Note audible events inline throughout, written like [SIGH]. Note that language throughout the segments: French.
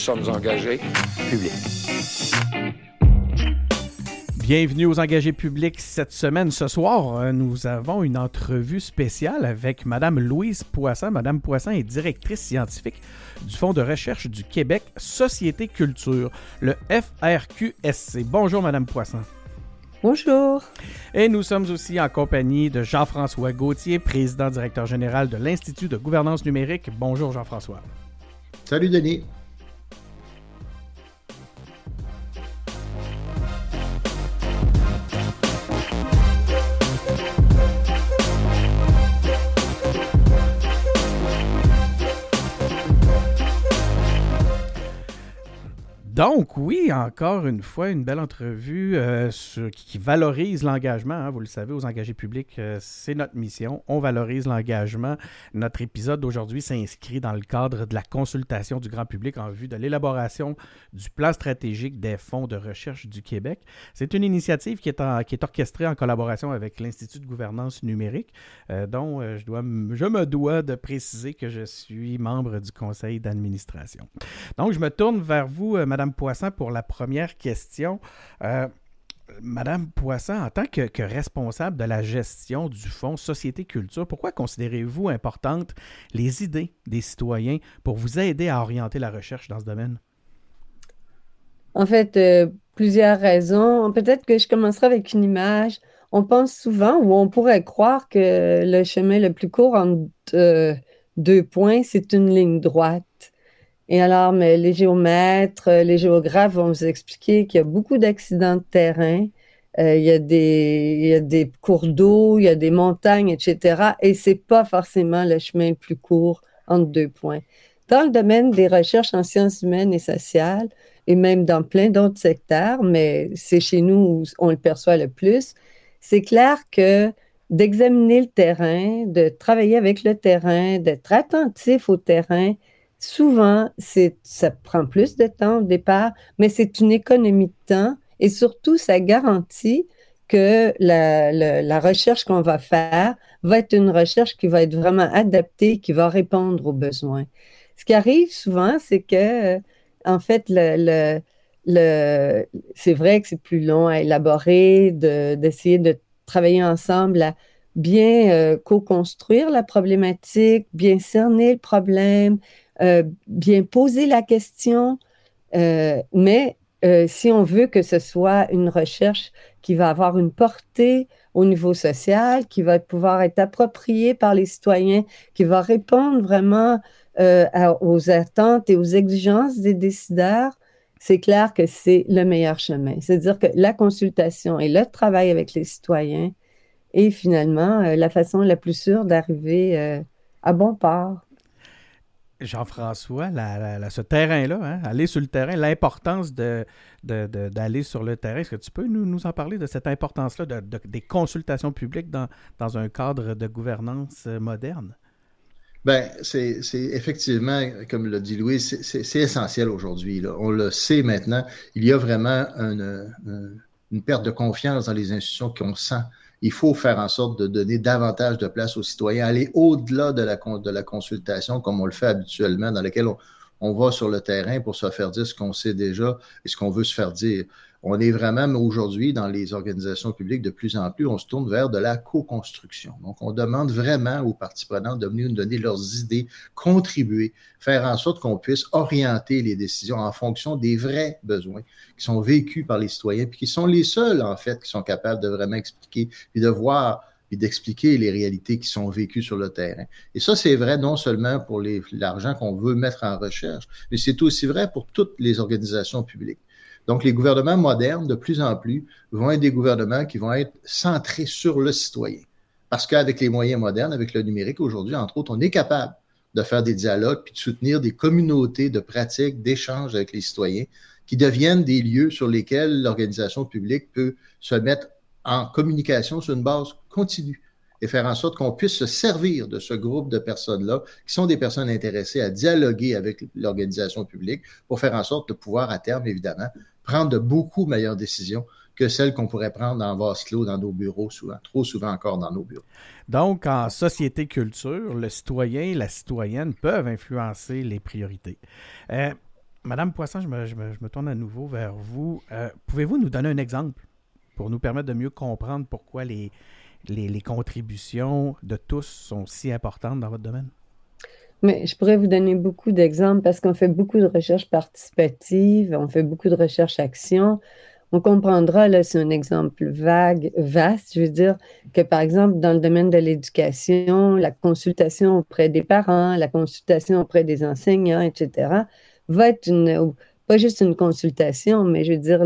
sommes engagés. Public. Bienvenue aux engagés publics cette semaine. Ce soir, euh, nous avons une entrevue spéciale avec Madame Louise Poisson. Madame Poisson est directrice scientifique du Fonds de recherche du Québec Société Culture, le FRQSC. Bonjour Madame Poisson. Bonjour. Et nous sommes aussi en compagnie de Jean-François Gauthier, président directeur général de l'Institut de gouvernance numérique. Bonjour Jean-François. Salut Denis. Donc, oui, encore une fois, une belle entrevue euh, qui, valorise l'engagement. Hein. vous le savez, aux engagés publics, euh, c'est notre mission. On valorise l'engagement. Notre épisode d'aujourd'hui s'inscrit dans le cadre de la consultation du grand public en vue de l'élaboration du plan stratégique des fonds de recherche du Québec. C'est une initiative qui est, orchestrée en collaboration avec l'Institut de gouvernance numérique, euh, dont je, je me dois de préciser que je suis membre du conseil d'administration. Donc, je me tourne vers vous, Madame Poisson pour la première question. Euh, Madame Poisson, en tant que, responsable de la gestion du Fonds Société Culture, pourquoi considérez-vous importantes les idées des citoyens pour vous aider à orienter la recherche dans ce domaine? En fait, euh, plusieurs raisons. Peut-être que je commencerai avec une image. On pense souvent ou on pourrait croire que le chemin le plus court entre euh, deux points, c'est une ligne droite. Et alors, mais les géomètres, euh, les géographes vont vous expliquer qu'il y a beaucoup d'accidents de terrain. Euh, il, y a des, il y a des cours d'eau, il y a des montagnes, etc. Et c'est pas forcément le chemin le plus court entre deux points. Dans le domaine des recherches en sciences humaines et sociales, et même dans plein d'autres secteurs, mais c'est chez nous où on le perçoit le plus, c'est clair que d'examiner le terrain, de travailler avec le terrain, d'être attentif au terrain, souvent, ça prend plus de temps au départ, mais c'est une économie de temps et surtout, ça garantit que la, recherche qu'on va faire va être une recherche qui va être vraiment adaptée, qui va répondre aux besoins. Ce qui arrive souvent, c'est que, en fait, c'est vrai que c'est plus long à élaborer, d'essayer de, travailler ensemble à bien euh, co-construire la problématique, bien cerner le problème, bien poser la question, euh, mais euh, si on veut que ce soit une recherche qui va avoir une portée au niveau social, qui va pouvoir être appropriée par les citoyens, qui va répondre vraiment aux attentes et aux exigences des décideurs, c'est clair que c'est le meilleur chemin. C'est-à-dire que la consultation et le travail avec les citoyens est finalement la façon la plus sûre d'arriver à bon port. Jean-François, ce terrain-là, hein, aller sur le terrain, l'importance d'aller sur le terrain. Est-ce que tu peux nous, en parler de cette importance-là des consultations publiques dans, un cadre de gouvernance euh, moderne? Bien, c'est effectivement, comme l'a dit Louis, c'est essentiel aujourd'hui. On le sait maintenant. Il y a vraiment une, une, perte de confiance dans les institutions qu'on sent il faut faire en sorte de donner davantage de place aux citoyens, aller au-delà de la, de la consultation comme on le fait habituellement, dans laquelle on, on va sur le terrain pour se faire dire ce qu'on sait déjà et ce qu'on veut se faire dire on est vraiment aujourd'hui dans les organisations publiques de plus en plus, on se tourne vers de la co-construction. Donc, on demande vraiment aux parties prenantes de venir nous donner leurs idées, contribuer, faire en sorte qu'on puisse orienter les décisions en fonction des vrais besoins qui sont vécus par les citoyens, puis qui sont les seuls, en fait, qui sont capables de vraiment expliquer et de voir et d'expliquer les réalités qui sont vécues sur le terrain. Et ça, c'est vrai non seulement pour l'argent qu'on veut mettre en recherche, mais c'est aussi vrai pour toutes les organisations publiques. Donc, les gouvernements modernes, de plus en plus, vont être des gouvernements qui vont être centrés sur le citoyen. Parce qu'avec les moyens modernes, avec le numérique aujourd'hui, entre autres, on est capable de faire des dialogues puis de soutenir des communautés de pratiques, d'échanges avec les citoyens qui deviennent des lieux sur lesquels l'organisation publique peut se mettre en communication sur une base continue et faire en sorte qu'on puisse se servir de ce groupe de personnes-là, qui sont des personnes intéressées à dialoguer avec l'organisation publique pour faire en sorte de pouvoir, à terme, évidemment, prendre de beaucoup meilleures décisions que celles qu'on pourrait prendre en vase clos dans nos bureaux, souvent, trop souvent encore dans nos bureaux. Donc, en société culture, le citoyen et la citoyenne peuvent influencer les priorités. Euh, Madame Poisson, je me, tourne à nouveau vers vous. Euh, pouvez-vous nous donner un exemple pour nous permettre de mieux comprendre pourquoi les, les, contributions de tous sont si importantes dans votre domaine? Mais je pourrais vous donner beaucoup d'exemples parce qu'on fait beaucoup de recherches participatives, on fait beaucoup de recherches actions. On comprendra, là, c'est un exemple vague, vaste, je veux dire, que par exemple, dans le domaine de l'éducation, la consultation auprès des parents, la consultation auprès des enseignants, etc., va être une, pas juste une consultation, mais je veux dire,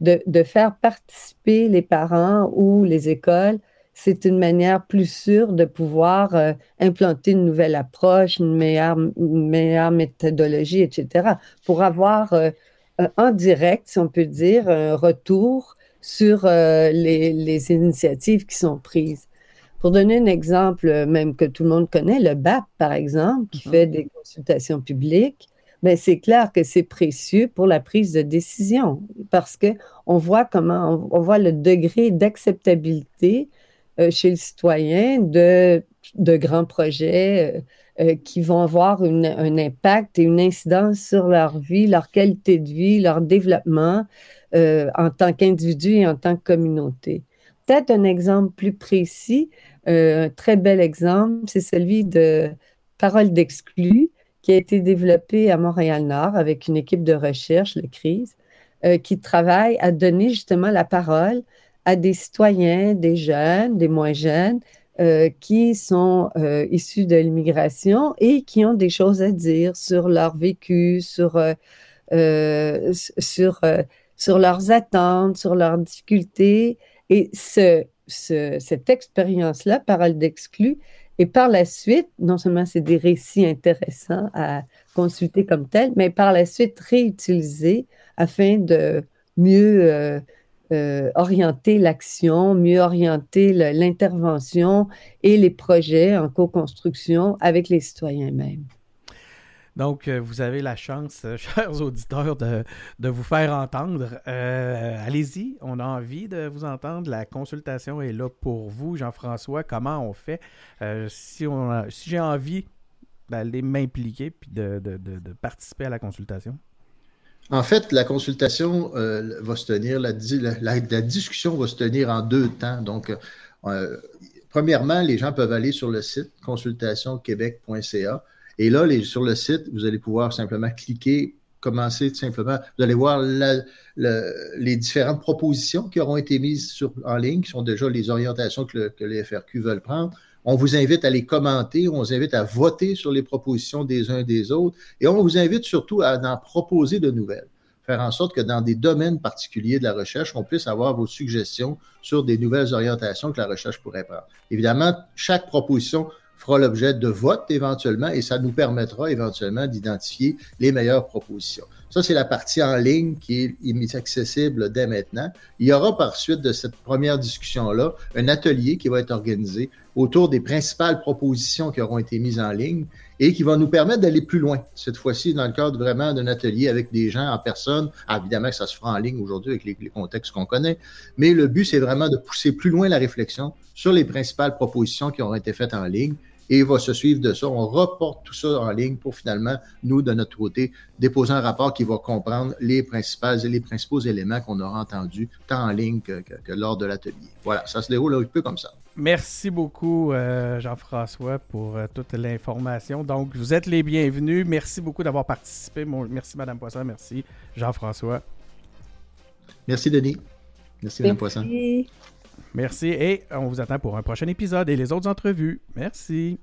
de, de, faire participer les parents ou les écoles, c'est une manière plus sûre de pouvoir euh, implanter une nouvelle approche, une meilleure, meilleure méthodologie, etc., pour avoir euh, en direct, si on peut dire, un retour sur euh, les, les, initiatives qui sont prises. Pour donner un exemple, même que tout le monde connaît, le BAP, par exemple, qui mm-hmm. fait des consultations publiques, ben c'est clair que c'est précieux pour la prise de décision parce que on voit comment, on, voit le degré d'acceptabilité chez le citoyen de, de grands projets euh, euh, qui vont avoir un impact et une incidence sur leur vie, leur qualité de vie, leur développement en tant qu'individu et en tant que communauté. Peut-être un exemple plus précis, un très bel exemple, c'est celui de Parole d'exclus, qui a été développé à Montréal-Nord avec une équipe de recherche, le CRISE, euh, qui travaille à donner justement la parole à des citoyens, des jeunes, des moins jeunes, euh, qui sont euh, issus de l'immigration et qui ont des choses à dire sur leur vécu, sur, sur, sur leurs attentes, sur leurs difficultés. Et ce, cette expérience-là, parole d'exclus, et par la suite, non seulement c'est des récits intéressants à consulter comme tels, mais par la suite réutiliser afin de mieux euh, euh, orienter l'action, mieux orienter l'intervention et les projets en co-construction avec les citoyens eux-mêmes. Donc, euh, vous avez la chance, euh, [LAUGHS] chers auditeurs, de, vous faire entendre. Euh, allez-y, on a envie de vous entendre. La consultation est là pour vous, Jean-François. Comment on fait? Si, si j'ai envie d'aller m'impliquer puis de, participer à la consultation? En fait, la consultation va se tenir, la, discussion va se tenir en deux temps. Donc, premièrement, les gens peuvent aller sur le site consultationquebec.ca et là, sur le site, vous allez pouvoir simplement cliquer, commencer tout simplement. Vous allez voir les différentes propositions qui auront été mises en ligne, qui sont déjà les orientations que, les FRQ veulent prendre. On vous invite à les commenter, on vous invite à voter sur les propositions des uns et des autres, et on vous invite surtout à en proposer de nouvelles. Faire en sorte que dans des domaines particuliers de la recherche, on puisse avoir vos suggestions sur des nouvelles orientations que la recherche pourrait prendre. Évidemment, chaque proposition fera l'objet de vote éventuellement et ça nous permettra éventuellement d'identifier les meilleures propositions. Ça, c'est la partie en ligne qui est accessible dès maintenant. Il y aura par suite de cette première discussion-là un atelier qui va être organisé autour des principales propositions qui auront été mises en ligne et qui va nous permettre d'aller plus loin. Cette fois-ci, dans le cadre vraiment d'un atelier avec des gens en personne. Ah, évidemment ça se fera en ligne aujourd'hui avec les, les contextes qu'on connaît, mais le but, c'est vraiment de pousser plus loin la réflexion sur les principales propositions qui auront été faites en ligne et il va se suivre de ça. On reporte tout ça en ligne pour finalement, nous, de notre côté, déposer un rapport qui va comprendre les principales et les principaux éléments qu'on aura entendus, tant en ligne que, lors de l'atelier. Voilà, ça se déroule un peu comme ça. Merci beaucoup, euh, Jean-François, pour euh, toute l'information. Donc, vous êtes les bienvenus. Merci beaucoup d'avoir participé. merci, Madame Poisson. Merci, Jean-François. Merci, Denis. Merci, Madame Poisson. Merci et on vous attend pour un prochain épisode et les autres entrevues. Merci.